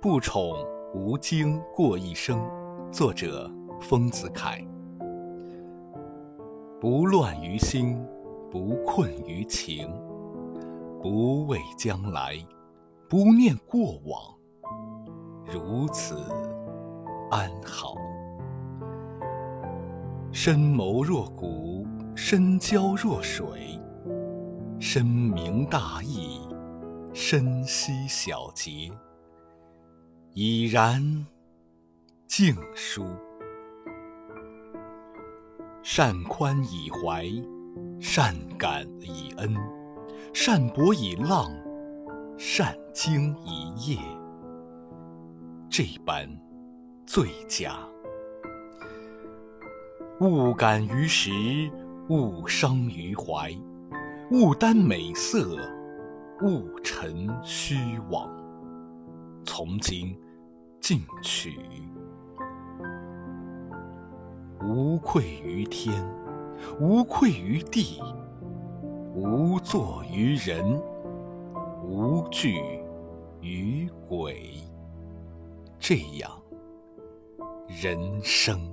不宠无惊过一生。作者：丰子恺。不乱于心，不困于情，不畏将来，不念过往，如此安好。深谋若谷，深交若水，深明大义，深悉小节，已然静舒。善宽以怀，善感以恩，善博以浪，善经以业，这般最佳。勿感于时，勿伤于怀，勿耽美色，勿沉虚妄。从今进取，无愧于天，无愧于地，无作于人，无惧于鬼。这样，人生。